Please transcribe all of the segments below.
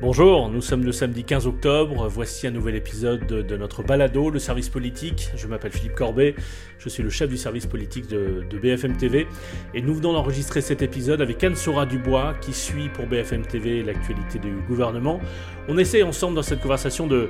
Bonjour, nous sommes le samedi 15 octobre, voici un nouvel épisode de, notre balado, le service politique. Je m'appelle Philippe Corbet, je suis le chef du service politique de, BFM TV et nous venons d'enregistrer cet épisode avec Anne-Sora Dubois qui suit pour BFM TV l'actualité du gouvernement. On essaie ensemble dans cette conversation de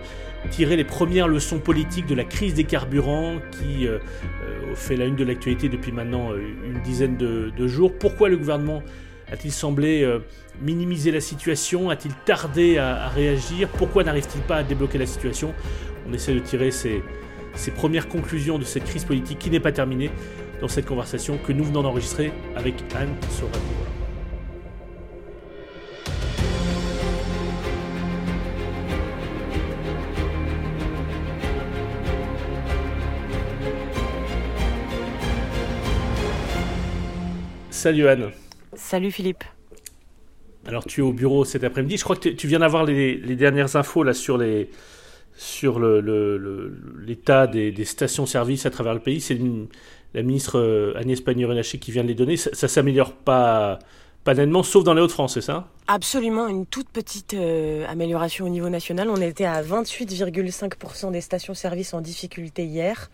tirer les premières leçons politiques de la crise des carburants qui euh, euh, fait la une de l'actualité depuis maintenant euh, une dizaine de, de jours. Pourquoi le gouvernement a-t-il semblé euh, minimiser la situation? A-t-il tardé à, réagir? Pourquoi n'arrive-t-il pas à débloquer la situation? On essaie de tirer ces, premières conclusions de cette crise politique qui n'est pas terminée dans cette conversation que nous venons d'enregistrer avec Anne Soradio. Salut Anne. Salut Philippe. Alors tu es au bureau cet après-midi. Je crois que tu viens d'avoir les, dernières infos là sur les sur l'état des, stations-service à travers le pays. C'est la ministre euh, Agnès Pannier-Runacher qui vient de les donner. Ça, ça s'améliore pas pas nettement, sauf dans les Hauts-de-France, c'est ça? Absolument, une toute petite euh, amélioration au niveau national. On était à 28,5% des stations-service en difficulté hier.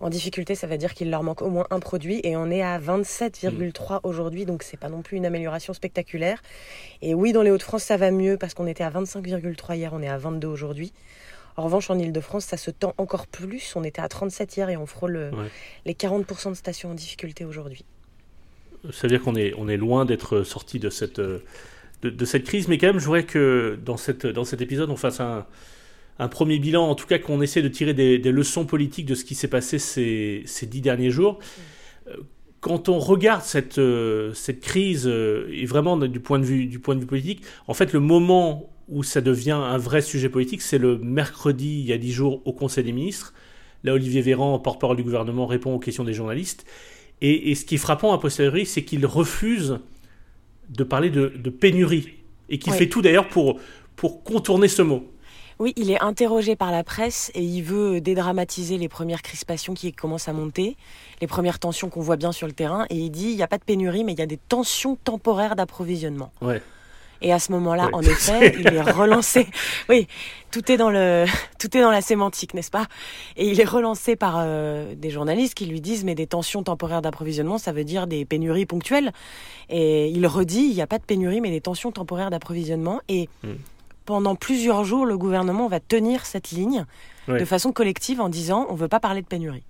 En difficulté, ça veut dire qu'il leur manque au moins un produit et on est à 27,3 mm. aujourd'hui, donc c'est pas non plus une amélioration spectaculaire. Et oui, dans les Hauts-de-France, ça va mieux parce qu'on était à 25,3 hier, on est à 22 aujourd'hui. En revanche, en Ile-de-France, ça se tend encore plus. On était à 37 hier et on frôle les 40% de stations en difficulté aujourd'hui. Ça veut dire qu'on est, on est loin d'être sorti de cette, de, de, cette crise, mais quand même, je voudrais que dans, cette, dans cet épisode, on fasse un, un premier bilan, en tout cas qu'on essaie de tirer des, leçons politiques de ce qui s'est passé ces, dix derniers jours. Euh, quand on regarde cette, euh, cette crise, euh, et vraiment du point, de vue, du point de vue politique, en fait le moment où ça devient un vrai sujet politique, c'est le mercredi, il y a dix jours, au Conseil des ministres. Là, Olivier Véran, porte-parole du gouvernement, répond aux questions des journalistes. Et, ce qui est frappant à posteriori, c'est qu'il refuse de parler de, pénurie. Et qu'il fait tout d'ailleurs pour, pour contourner ce mot. Oui, il est interrogé par la presse et il veut dédramatiser les premières crispations qui commencent à monter, les premières tensions qu'on voit bien sur le terrain. Et il dit il n'y a pas de pénurie, mais il y a des tensions temporaires d'approvisionnement. Ouais. Et à ce moment-là, en effet, il est relancé. Oui, tout est dans le, tout est dans la sémantique, n'est-ce pas? Et il est relancé par euh, des journalistes qui lui disent mais des tensions temporaires d'approvisionnement, ça veut dire des pénuries ponctuelles. Et il redit il n'y a pas de pénurie, mais des tensions temporaires d'approvisionnement. Et hmm pendant plusieurs jours, le gouvernement va tenir cette ligne de façon collective en disant on ne veut pas parler de pénurie.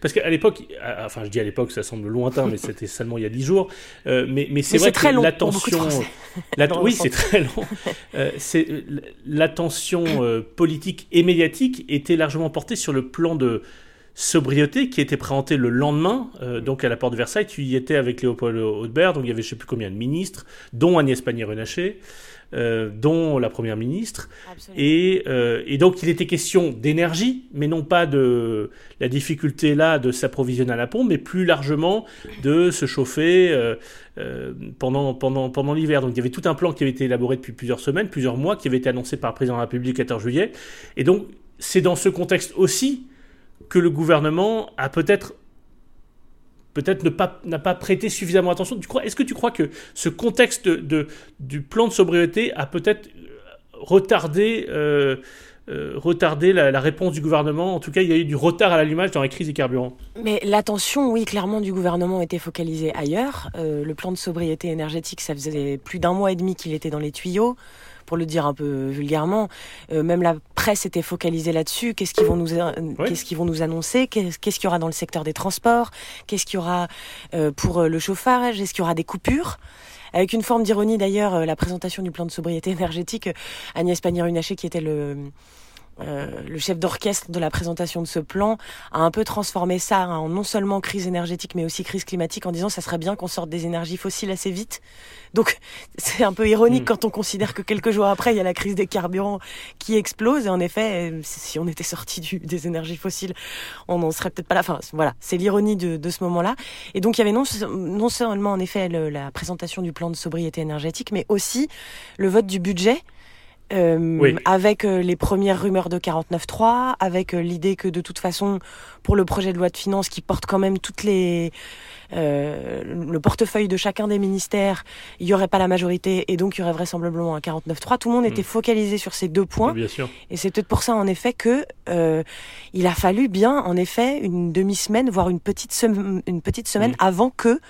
Parce qu'à l'époque, enfin je dis à l'époque, ça semble lointain, mais c'était seulement il y a dix jours. Euh, mais, mais c'est vrai que l'attention, oui, c'est très long. Euh, l'attention euh, politique et médiatique était largement portée sur le plan de sobriété qui était présenté le lendemain, donc à la porte de Versailles. Tu y étais avec Léopold Haudebert, donc il y avait je sais plus combien de ministres, dont Agnès Pannier-Runacher. Euh, dont la Première ministre. Euh, et, donc il était question d'énergie, mais non pas de la difficulté là de s'approvisionner à la pompe, mais plus largement de se chauffer euh, pendant, pendant, pendant l'hiver. Donc il y avait tout un plan qui avait été élaboré depuis plusieurs semaines, plusieurs mois, qui avait été annoncé par le président de la République le 14 juillet. Et donc c'est dans ce contexte aussi que le gouvernement a peut-être peut-être n'a pas prêté suffisamment attention. Est-ce que tu crois que ce contexte de, du plan de sobriété a peut-être retardé, euh, euh, la, réponse du gouvernement? En tout cas, il y a eu du retard à l'allumage dans la crise des carburants. Mais l'attention, oui, clairement, du gouvernement était focalisée ailleurs. Euh, le plan de sobriété énergétique, ça faisait plus d'un mois et demi qu'il était dans les tuyaux pour le dire un peu vulgairement. Euh, même la presse était focalisée là-dessus. Qu'est-ce qu'ils vont nous, euh, qu'est-ce qu'ils vont nous annoncer? Qu'est-ce qu'il y aura dans le secteur des transports? Qu'est-ce qu'il y aura euh, pour le chauffage? Est-ce qu'il y aura des coupures? Avec une forme d'ironie d'ailleurs, la présentation du plan de sobriété énergétique, Agnès Pannier-Runacher, qui était le, euh, le chef d'orchestre de la présentation de ce plan a un peu transformé ça hein, en non seulement crise énergétique mais aussi crise climatique en disant ça serait bien qu'on sorte des énergies fossiles assez vite. Donc c'est un peu ironique mm. quand on considère que quelques jours après il y a la crise des carburants qui explose et en effet si on était sorti des énergies fossiles on n'en serait peut-être pas là. Enfin voilà c'est l'ironie de, ce moment-là. Et donc il y avait non, non seulement en effet la présentation du plan de sobriété énergétique mais aussi le vote du budget avec les premières rumeurs de 49.3, avec l'idée que de toute façon, pour le projet de loi de finances qui porte quand même toutes les euh, le portefeuille de chacun des ministères, il n'y aurait pas la majorité et donc il y aurait vraisemblablement un 49-3. Tout le monde était mm. focalisé sur ces deux points. bien sûr. Et c'est peut-être pour ça, en effet, que euh, il a fallu bien, en effet, une demi-semaine, voire une petite, semaine, une petite semaine mm. avant que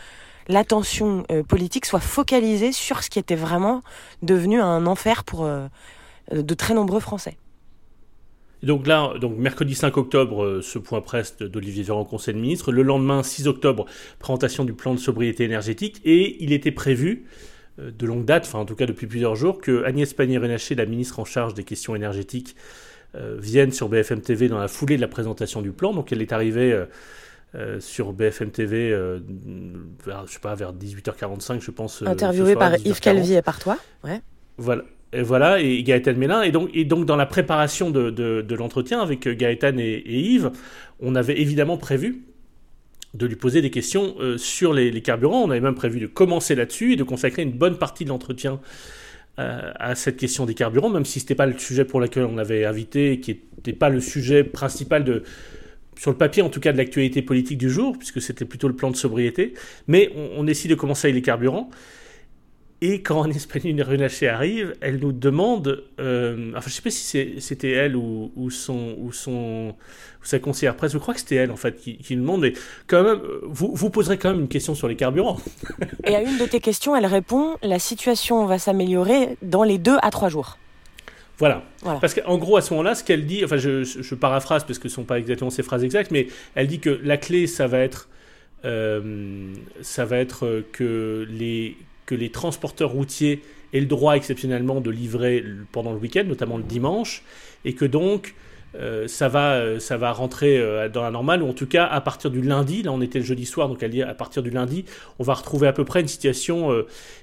l'attention euh, politique soit focalisée sur ce qui était vraiment devenu un enfer pour de très nombreux Français donc là, donc mercredi 5 octobre, euh, ce point presse d'Olivier Véran au Conseil des ministres. Le lendemain, 6 octobre, présentation du plan de sobriété énergétique. Et il était prévu, euh, de longue date, enfin en tout cas depuis plusieurs jours, que Agnès Pannier-Runacher, la ministre en charge des questions énergétiques, euh, vienne sur BFM TV dans la foulée de la présentation du plan. Donc elle est arrivée sur BFM TV, vers, je sais pas, vers 18h45, je pense. Interviewée par Yves Calvi et par toi, ouais. Voilà, et voilà, et Gaëtan Mélin. Et donc, et donc dans la préparation de, de, l'entretien avec Gaëtan et, Yves, on avait évidemment prévu de lui poser des questions euh, sur les, carburants. On avait même prévu de commencer là-dessus et de consacrer une bonne partie de l'entretien euh, à cette question des carburants, même si ce n'était pas le sujet pour lequel on l'avait invité, qui n'était pas le sujet principal de, sur le papier en tout cas de l'actualité politique du jour, puisque c'était plutôt le plan de sobriété. Mais on, on décide de commencer avec les carburants. Et quand en Espagne Runacher arrive, elle nous demande, euh, enfin je sais pas si c'était elle ou, son, ou, son, sa conseillère presse, je crois que c'était elle en fait qui, nous demande, mais quand même, vous, vous poserez quand même une question sur les carburants. Et à une de tes questions, elle répond, la situation va s'améliorer dans les deux à trois jours. Voilà. Parce qu'en gros, à ce moment-là, ce qu'elle dit, enfin, je, je, paraphrase parce que ce ne sont pas exactement ces phrases exactes, mais elle dit que la clé, ça va être, euh, ça va être que les que les transporteurs routiers aient le droit exceptionnellement de livrer pendant le week-end, notamment le dimanche, et que donc euh, ça, va, euh, ça va rentrer euh, dans la normale, ou en tout cas à partir du lundi, là on était le jeudi soir, donc à partir du lundi, on va retrouver à peu près une situation,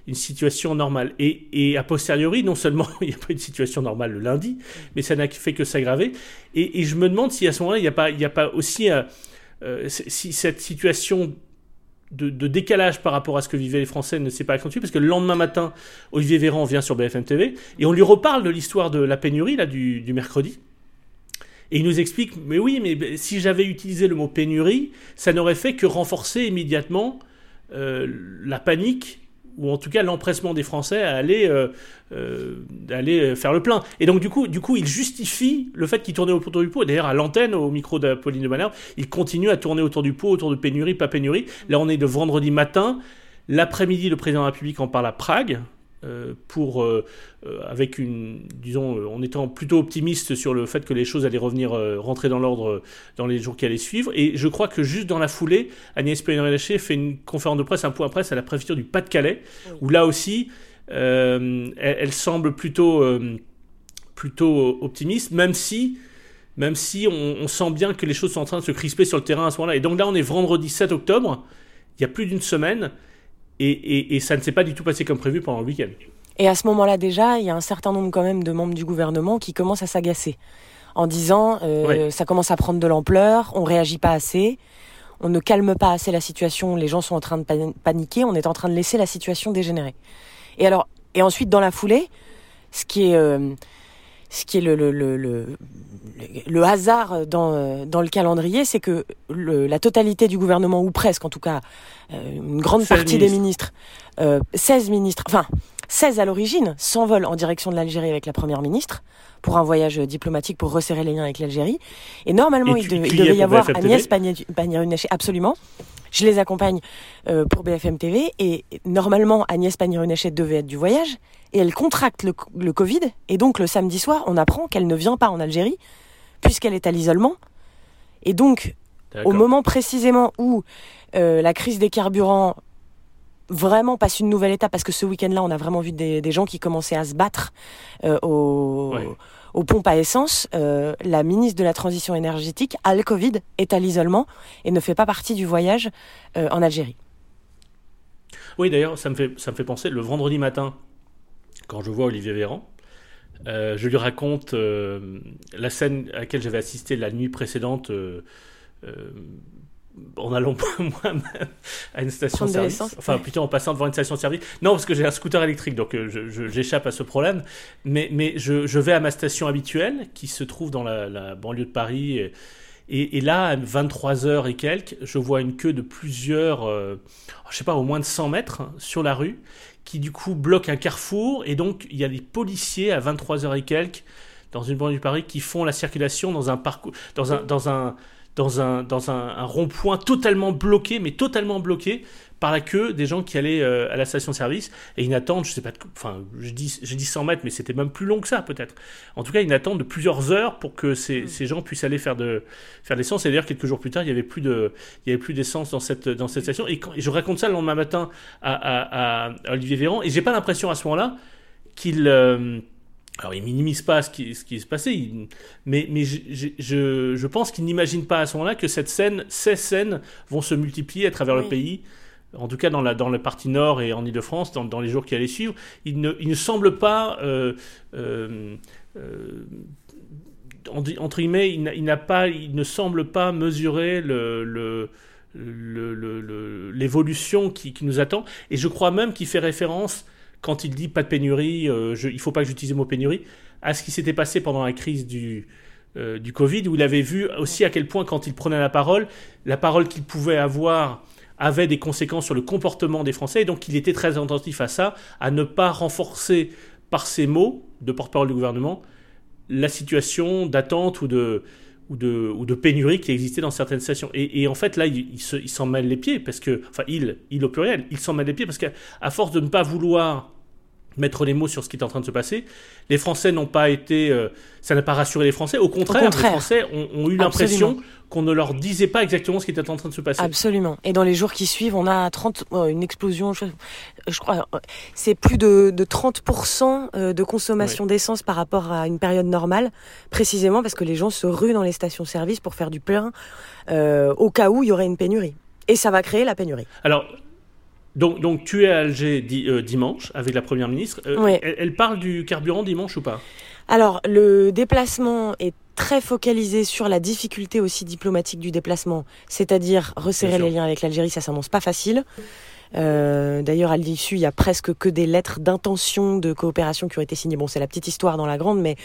une situation normale. Et, et, a posteriori, non seulement il n'y a pas une situation normale le lundi, mais ça n'a fait que s'aggraver. Et, je me demande si à ce moment-là, il n'y a, pas, il a pas aussi... si cette situation de, décalage par rapport à ce que vivaient les Français ne s'est pas accentué, parce que le lendemain matin, Olivier Véran vient sur BFM TV, et on lui reparle de l'histoire de la pénurie là, du, mercredi. Et il nous explique, mais oui, mais si j'avais utilisé le mot pénurie, ça n'aurait fait que renforcer immédiatement euh, la panique ou en tout cas l'empressement des Français à aller, euh, euh, aller faire le plein. Et donc du coup, il justifie le fait qu'il tournait autour du pot. D'ailleurs, à l'antenne, au micro d'Apolline de Malherbe, il continue à tourner autour du pot, autour de pénurie, pas pénurie. Là, on est de vendredi matin. L'après-midi, le président de la République en parle à Prague. Euh, pour, euh, euh, avec une, disons, en étant plutôt optimiste sur le fait que les choses allaient revenir, rentrer dans l'ordre dans les jours qui allaient suivre. Et je crois que juste dans la foulée, Agnès Pannier-Runacher fait une conférence de presse, un point presse à la préfecture du Pas-de-Calais, où là aussi, elle, semble plutôt, plutôt optimiste, même si même si on, sent bien que les choses sont en train de se crisper sur le terrain à ce moment-là. Et donc là, on est vendredi 7 octobre, il y a plus d'une semaine, et, ça ne s'est pas du tout passé comme prévu pendant le week-end. Et à ce moment-là déjà, il y a un certain nombre quand même de membres du gouvernement qui commencent à s'agacer en disant euh, ça commence à prendre de l'ampleur, on réagit pas assez, on ne calme pas assez la situation, les gens sont en train de paniquer, on est en train de laisser la situation dégénérer. Et alors, et ensuite dans la foulée, ce qui est euh, ce qui est le, le, le, le, hasard dans, dans le calendrier, c'est que la totalité du gouvernement, ou presque en tout cas, euh, une grande partie des ministres, euh, 16 ministres, enfin 16 à l'origine, s'envolent en direction de l'Algérie avec la Première ministre pour un voyage diplomatique pour resserrer les liens avec l'Algérie. Et normalement, il, devait y avoir Agnès Pannier-Runacher, absolument. Je les accompagne euh, pour BFM TV et normalement Agnès Pannier-Runacher devait être du voyage et elle contracte le, Covid. Et donc le samedi soir, on apprend qu'elle ne vient pas en Algérie, puisqu'elle est à l'isolement. Et donc, au moment précisément où euh, la crise des carburants vraiment passe une nouvelle étape, parce que ce week-end-là, on a vraiment vu des, gens qui commençaient à se battre euh, aux, pompes à essence. Euh, la ministre de la Transition énergétique a le Covid, est à l'isolement et ne fait pas partie du voyage en Algérie. Oui, d'ailleurs, ça me fait ça me fait penser le vendredi matin quand je vois Olivier Véran, euh, je lui raconte euh, la scène à laquelle j'avais assisté la nuit précédente, euh, en allant moi-même à une station de service, enfin plutôt en passant devant une station de service. Non, parce que j'ai un scooter électrique, donc j'échappe à ce problème. Mais, mais je, je, vais à ma station habituelle, qui se trouve dans la, banlieue de Paris. Et, et, là, à 23h et quelques, je vois une queue de plusieurs, je je sais pas, au moins de 100 mètres hein, sur la rue, qui du coup bloque un carrefour. Et donc, il y a des policiers à 23h et quelques dans une banlieue de Paris qui font la circulation dans un parcours, dans un, dans un, dans un, dans un, rond-point totalement bloqué, mais totalement bloqué par la queue des gens qui allaient euh, à la station-service et ils n'attendent, je sais pas, enfin, je dis, j'ai dit 100 mètres, mais c'était même plus long que ça peut-être. En tout cas, ils n'attendent de plusieurs heures pour que ces, mm. ces, gens puissent aller faire de faire l'essence. Et d'ailleurs, quelques jours plus tard, il y avait plus de, il y avait plus d'essence dans cette dans cette station. Et, quand, je raconte ça le lendemain matin à, à, à Olivier Véran et j'ai pas l'impression à ce moment-là qu'il euh, alors, il minimise pas ce qui, ce qui se passait, mais, mais je, je, je pense qu'il n'imagine pas à ce moment-là que cette scène, ces scènes vont se multiplier à travers le pays. En tout cas, dans la, dans la partie nord et en Ile-de-France, dans, dans, les jours qui allaient suivre, il ne, il ne semble pas, euh, euh, euh, entre guillemets, il, n'a pas, il ne semble pas mesurer le, le l'évolution qui, qui, nous attend. Et je crois même qu'il fait référence quand il dit pas de pénurie, euh, je, il faut pas que j'utilise le mot pénurie, à ce qui s'était passé pendant la crise du, euh, du Covid, où il avait vu aussi à quel point, quand il prenait la parole, la parole qu'il pouvait avoir avait des conséquences sur le comportement des Français, et donc il était très attentif à ça, à ne pas renforcer par ses mots de porte-parole du gouvernement la situation d'attente ou de, ou de, pénurie qui existait dans certaines stations. Et, en fait, là, il, il s'en mêle les pieds, parce que, enfin, il, il au pluriel, il s'en mêle les pieds, parce qu'à force de ne pas vouloir mettre les mots sur ce qui est en train de se passer. Les Français n'ont pas été, euh, ça n'a pas rassuré les Français. Au contraire, les Français ont, eu l'impression qu'on ne leur disait pas exactement ce qui était en train de se passer. Absolument. Et dans les jours qui suivent, on a 30, une explosion, je, crois, c'est plus de, de 30% euh, de consommation d'essence par rapport à une période normale, précisément parce que les gens se ruent dans les stations-service pour faire du plein euh, au cas où il y aurait une pénurie. Et ça va créer la pénurie. Alors, donc, donc tu es à Alger euh, dimanche avec la Première ministre. Euh, elle, parle du carburant dimanche ou pas? Alors, le déplacement est très focalisé sur la difficulté aussi diplomatique du déplacement, c'est-à-dire resserrer les liens avec l'Algérie, ça s'annonce pas facile. Euh, D'ailleurs, à l'issue, il y a presque que des lettres d'intention de coopération qui ont été signées. Bon, c'est la petite histoire dans la grande, mais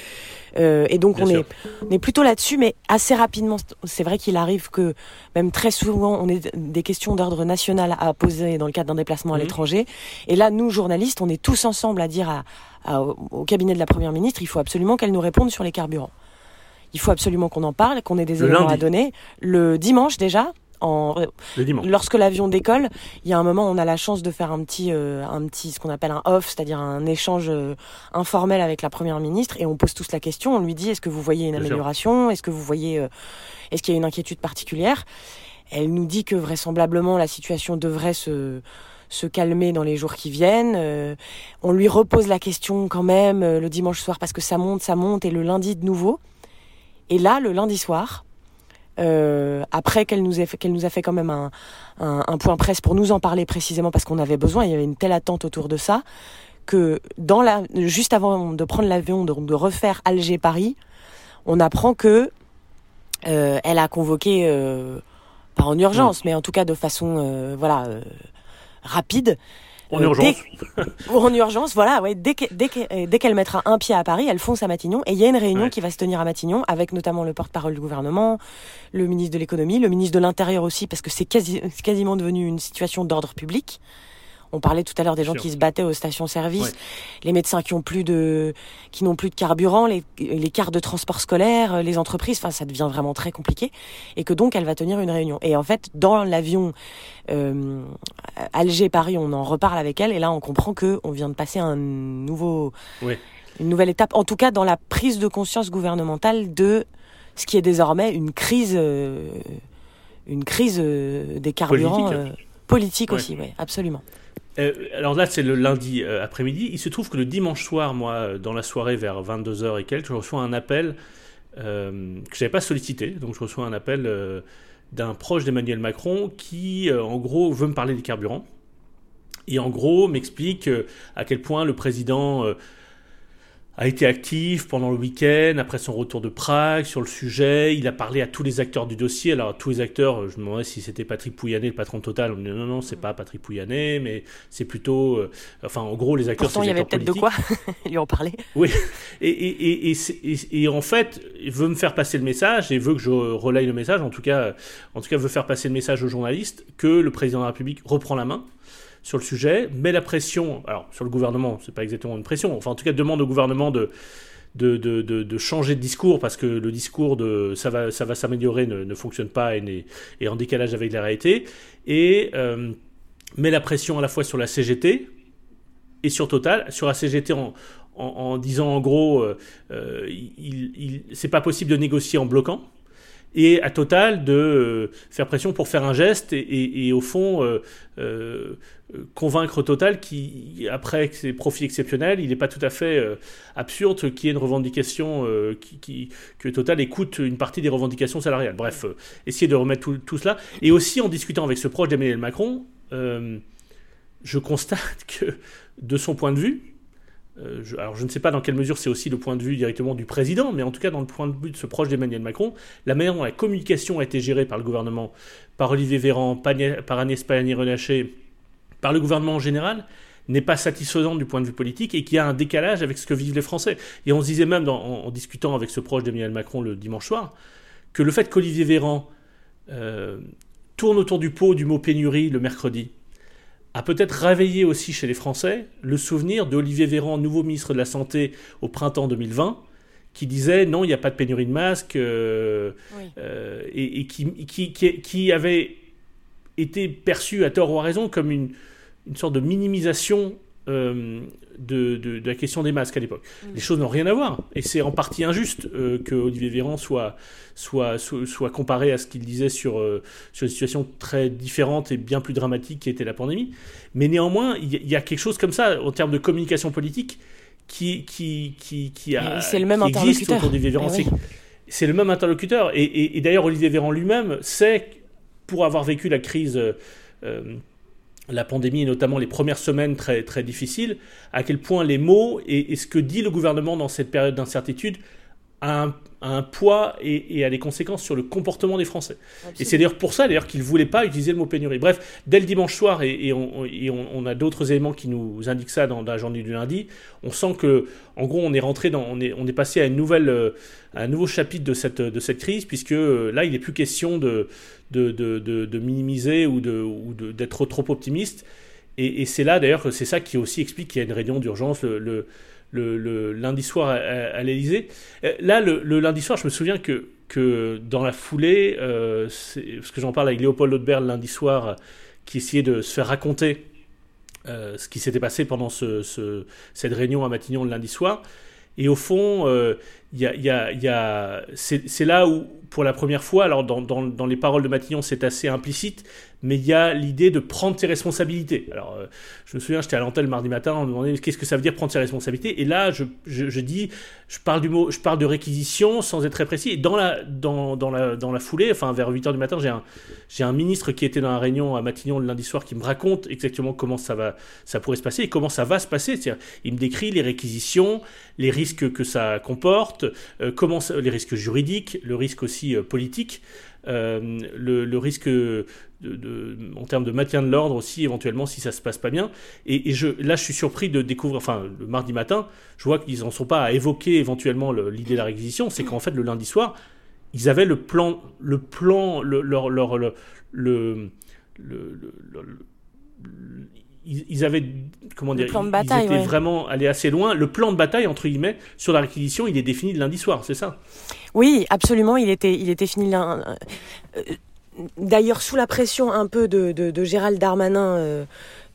euh, et donc on est, on est plutôt là-dessus, mais assez rapidement. C'est vrai qu'il arrive que même très souvent, on ait des questions d'ordre national à poser dans le cadre d'un déplacement à mhm. l'étranger. Et là, nous journalistes, on est tous ensemble à dire à, au cabinet de la première ministre, il faut absolument qu'elle nous réponde sur les carburants. Il faut absolument qu'on en parle, qu'on ait des éléments à donner. Le dimanche déjà, en, lorsque l'avion décolle, il y a un moment où on a la chance de faire un petit, euh, un petit, ce qu'on appelle un off, c'est-à-dire un échange euh, informel avec la première ministre, et on pose tous la question. On lui dit est-ce que vous voyez une amélioration? Est-ce que vous voyez, euh, est-ce qu'il y a une inquiétude particulière? Elle nous dit que vraisemblablement la situation devrait se se calmer dans les jours qui viennent. on lui repose la question quand même le dimanche soir parce que ça monte, ça monte, et le lundi de nouveau. Et là, le lundi soir, euh, après qu'elle nous, ait qu'elle nous a fait quand même un, un, un, point presse pour nous en parler précisément parce qu'on avait besoin, il y avait une telle attente autour de ça, que dans la, juste avant de prendre l'avion, de, de refaire Alger-Paris, on apprend que euh, elle a convoqué, euh, pas en urgence, mais en tout cas de façon euh, voilà euh, rapide, en euh, urgence. en urgence, voilà. Ouais, dès qu'elle dès mettra un pied à Paris, elle fonce à Matignon. Et il y a une réunion qui va se tenir à Matignon avec notamment le porte-parole du gouvernement, le ministre de l'économie, le ministre de l'Intérieur aussi, parce que c'est quasi, quasiment devenu une situation d'ordre public. On parlait tout à l'heure des gens qui se battaient aux stations-service, les médecins qui ont plus de, qui n'ont plus de carburant, les, les cartes de transport scolaire, les entreprises. Enfin, ça devient vraiment très compliqué. Et que donc, elle va tenir une réunion. Et en fait, dans l'avion euh, Alger-Paris, on en reparle avec elle. Et là, on comprend que on vient de passer un nouveau, une nouvelle étape. En tout cas, dans la prise de conscience gouvernementale de ce qui est désormais une crise, euh, une crise euh, des carburants. Politique, aussi, oui, absolument. Euh, alors là, c'est le lundi euh, après-midi. Il se trouve que le dimanche soir, moi, dans la soirée vers 22h et quelques, je reçois un appel euh, que je n'avais pas sollicité. Donc je reçois un appel d'un proche d'Emmanuel Macron qui, en gros, veut me parler des carburants. Et en gros, m'explique à quel point le président a été actif pendant le week-end, après son retour de Prague, sur le sujet. Il a parlé à tous les acteurs du dossier. Alors, tous les acteurs, je me demandais si c'était Patrick Pouyanné, le patron Total. On dit non, non, c'est pas Patrick Pouyanné, mais c'est plutôt. Euh, enfin, en gros, les acteurs, Pourtant, il y avait peut-être de quoi lui en parler. Oui. Et, et, et, et, en fait, il veut me faire passer le message et veut que je relaye le message, en tout cas, en tout cas, veut faire passer le message aux journalistes que le président de la République reprend la main sur le sujet, met la pression, alors sur le gouvernement, c'est pas exactement une pression, enfin en tout cas demande au gouvernement de, de, de, changer de discours parce que le discours de ça va, ça va s'améliorer ne, ne, fonctionne pas et est, en décalage avec la réalité, et euh, met la pression à la fois sur la CGT et sur Total, sur la CGT en, en, disant en gros, euh, euh, il c'est pas possible de négocier en bloquant et à Total de euh, faire pression pour faire un geste et, au fond euh, euh, convaincre Total qui, après ses profits exceptionnels, il n'est pas tout à fait absurde qu'il y ait une revendication que Total écoute une partie des revendications salariales. Bref, essayer de remettre tout, tout, cela. Et aussi en discutant avec ce proche d'Emmanuel Macron, je constate que de son point de vue, euh, alors je ne sais pas dans quelle mesure c'est aussi le point de vue directement du président, mais en tout cas dans le point de vue de ce proche d'Emmanuel Macron, la manière dont la communication a été gérée par le gouvernement, par Olivier Véran, par Agnès Pannier-Runacher, par le gouvernement en général, n'est pas satisfaisante du point de vue politique et qu'il y a un décalage avec ce que vivent les Français. Et on se disait même en, discutant avec ce proche d'Emmanuel Macron le dimanche soir, que le fait qu'Olivier Véran euh, tourne autour du pot du mot pénurie le mercredi, a peut-être réveillé aussi chez les Français le souvenir d'Olivier Véran, nouveau ministre de la Santé au printemps 2020, qui disait non, il n'y a pas de pénurie de masques, euh, euh, et, qui, qui, qui, avait été perçu à tort ou à raison comme une, une sorte de minimisation euh, de, de, la question des masques à l'époque. Mm. Les choses n'ont rien à voir. Et c'est en partie injuste euh, que Olivier Véran soit, soit, soit, comparé à ce qu'il disait sur, euh, sur une situation très différente et bien plus dramatique qui était la pandémie. Mais néanmoins, il y, a quelque chose comme ça, en termes de communication politique, qui, qui, qui, qui, a, le même existe autour d'Olivier Véran. Eh c'est le même interlocuteur. Et, et, d'ailleurs, Olivier Véran lui-même sait, pour avoir vécu la crise la pandémie et notamment les premières semaines très, très difficiles, à quel point les mots et, ce que dit le gouvernement dans cette période d'incertitude a un, un, poids et, et, a des conséquences sur le comportement des Français. Et c'est d'ailleurs pour ça d'ailleurs qu'il ne voulait pas utiliser le mot pénurie. Bref, dès le dimanche soir, et, on, on, a d'autres éléments qui nous indiquent ça dans, la journée du lundi, on sent que, en gros, on est rentré dans, on est, on est passé à une nouvelle, euh, un nouveau chapitre de cette, de cette crise, puisque euh, là, il n'est plus question de, de, de, de, minimiser ou d'être trop optimiste. Et, c'est là d'ailleurs que c'est ça qui aussi explique qu'il y a une réunion d'urgence le, le, lundi soir à, l'Elysée. Euh, là, le, lundi soir, je me souviens que, que dans la foulée, euh, parce que j'en parle avec Léopold Laudebert le lundi soir, qui essayait de se faire raconter euh, ce qui s'était passé pendant ce, cette réunion à Matignon le lundi soir. Et au fond, c'est là où, pour la première fois, alors dans les paroles de Matignon, c'est assez implicite, mais il y a l'idée de prendre ses responsabilités. Alors, euh, je me souviens, j'étais à l'antenne mardi matin, on me demandait qu'est-ce que ça veut dire prendre ses responsabilités, et là, je, dis, je parle du mot, je parle de réquisition sans être très précis, et dans la, dans, dans la, dans la foulée, enfin vers 8h du matin, j'ai un, j'ai un ministre qui était dans la réunion à Matignon le lundi soir qui me raconte exactement comment ça, va, ça pourrait se passer et comment ça va se passer. C'est-à-dire, il me décrit les réquisitions, les risques que ça comporte, euh, comment les risques juridiques, le risque aussi euh, politique. Euh, le, risque en termes de maintien de l'ordre aussi, éventuellement, si ça se passe pas bien. Et, je, là, je suis surpris de découvrir, enfin, le mardi matin, je vois qu'ils n'en sont pas à évoquer éventuellement l'idée de la réquisition, c'est qu'en fait, le lundi soir, ils avaient le plan, le plan, le, leur, leur, le, le, ils, avaient comment dire, bataille, ils étaient vraiment allés assez loin. Le plan de bataille entre guillemets sur la réquisition, il est défini le lundi soir, c'est ça? Oui, absolument. Il était, il était fini. Euh, d'ailleurs, sous la pression un peu de, de, Gérald Darmanin. Euh,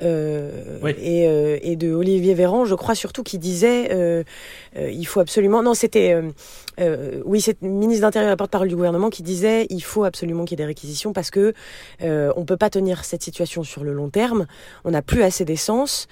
euh, et, euh, et, de Olivier Véran, je crois surtout qu'il disait euh, il faut absolument. Non, c'était oui, c'est le ministre d'Intérieur et la porte-parole du gouvernement qui disait il faut absolument qu'il y ait des réquisitions parce que on peut pas tenir cette situation sur le long terme. On n'a plus assez d'essence.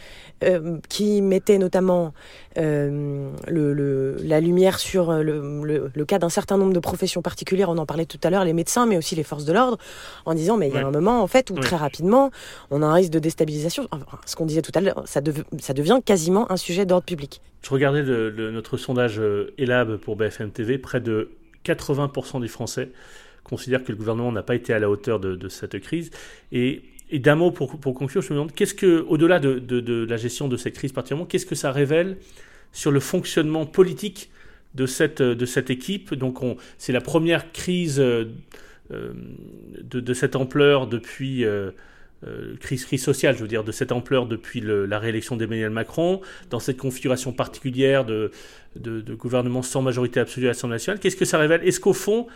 qui mettait notamment le, le, la lumière sur le, le cas d'un certain nombre de professions particulières. On en parlait tout à l'heure, les médecins, mais aussi les forces de l'ordre, en disant mais il y a un moment en fait où très rapidement on a un risque de déstabilisation ce qu'on disait tout à l'heure, ça, devient quasiment un sujet d'ordre public. Je regardais notre sondage euh, ELAB pour BFM TV, près de 80% des Français considèrent que le gouvernement n'a pas été à la hauteur de, cette crise. Et, d'un mot pour, conclure, je me demande, qu'est-ce que, au-delà de, la gestion de cette crise particulièrement, qu'est-ce que ça révèle sur le fonctionnement politique de cette, équipe? Donc, c'est la première crise euh, de, cette ampleur depuis... Euh, euh, crise, sociale, je veux dire, de cette ampleur depuis la réélection d'Emmanuel Macron, dans cette configuration particulière de, gouvernement sans majorité absolue à l'Assemblée nationale, qu'est-ce que ça révèle? Est-ce qu'au fond,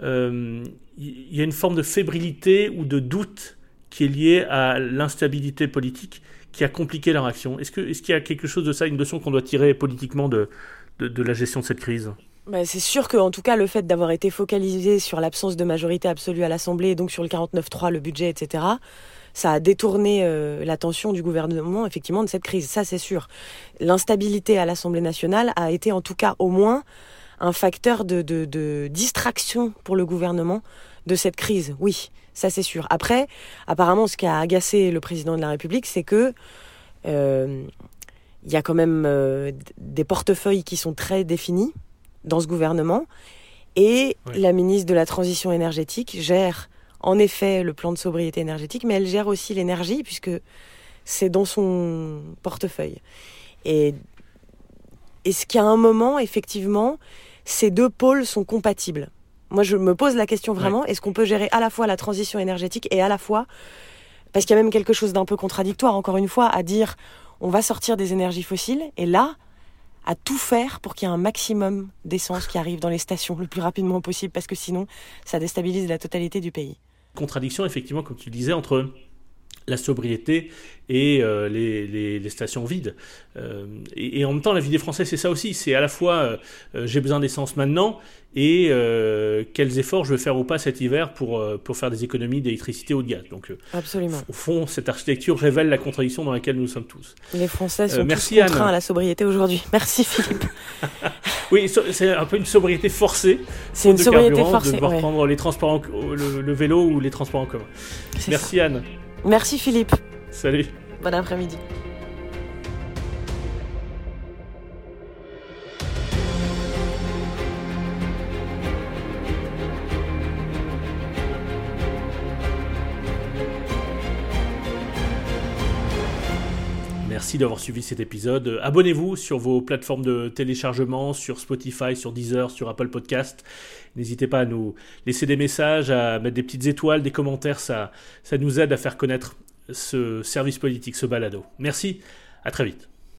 il euh, y a une forme de fébrilité ou de doute qui est liée à l'instabilité politique qui a compliqué leur action? Est-ce qu'il y a quelque chose de ça, une leçon qu'on doit tirer politiquement de, de, la gestion de cette crise? Bah, c'est sûr que, en tout cas, le fait d'avoir été focalisé sur l'absence de majorité absolue à l'Assemblée, donc sur le 49-3, le budget, etc., ça a détourné euh, l'attention du gouvernement effectivement de cette crise. Ça, c'est sûr. L'instabilité à l'Assemblée nationale a été en tout cas au moins un facteur de, de, distraction pour le gouvernement de cette crise. Oui, ça c'est sûr. Après, apparemment, ce qui a agacé le président de la République, c'est que euh, il y a quand même euh, des portefeuilles qui sont très définis dans ce gouvernement. Et la ministre de la Transition énergétique gère en effet le plan de sobriété énergétique, mais elle gère aussi l'énergie puisque c'est dans son portefeuille. Et est-ce qu'à un moment, effectivement, ces deux pôles sont compatibles. Moi, je me pose la question vraiment, est-ce qu'on peut gérer à la fois la transition énergétique et à la fois, parce qu'il y a même quelque chose d'un peu contradictoire, encore une fois, à dire on va sortir des énergies fossiles, et là, à tout faire pour qu'il y ait un maximum d'essence qui arrive dans les stations le plus rapidement possible, parce que sinon, ça déstabilise la totalité du pays contradiction, effectivement, comme tu le disais, entre la sobriété et euh, les, stations vides. Euh, et, en même temps, la vie des Français, c'est ça aussi. C'est à la fois euh, j'ai besoin d'essence maintenant et quels efforts je vais faire ou pas cet hiver pour, pour faire des économies d'électricité ou de gaz. Donc, Absolument. Au fond, cette architecture révèle la contradiction dans laquelle nous sommes tous. Les Français sont tous contraints à la sobriété aujourd'hui. Merci Philippe. oui, c'est un peu une sobriété forcée. C'est une sobriété forcée. De devoir prendre les transports le, le, vélo ou les transports en commun. Merci Anne. Merci Philippe. Salut. Bon après-midi. D'avoir suivi cet épisode. Abonnez-vous sur vos plateformes de téléchargement, sur Spotify, sur Deezer, sur Apple Podcast. N'hésitez pas à nous laisser des messages, à mettre des petites étoiles, des commentaires. Ça, ça nous aide à faire connaître ce service politique, ce balado. Merci, à très vite.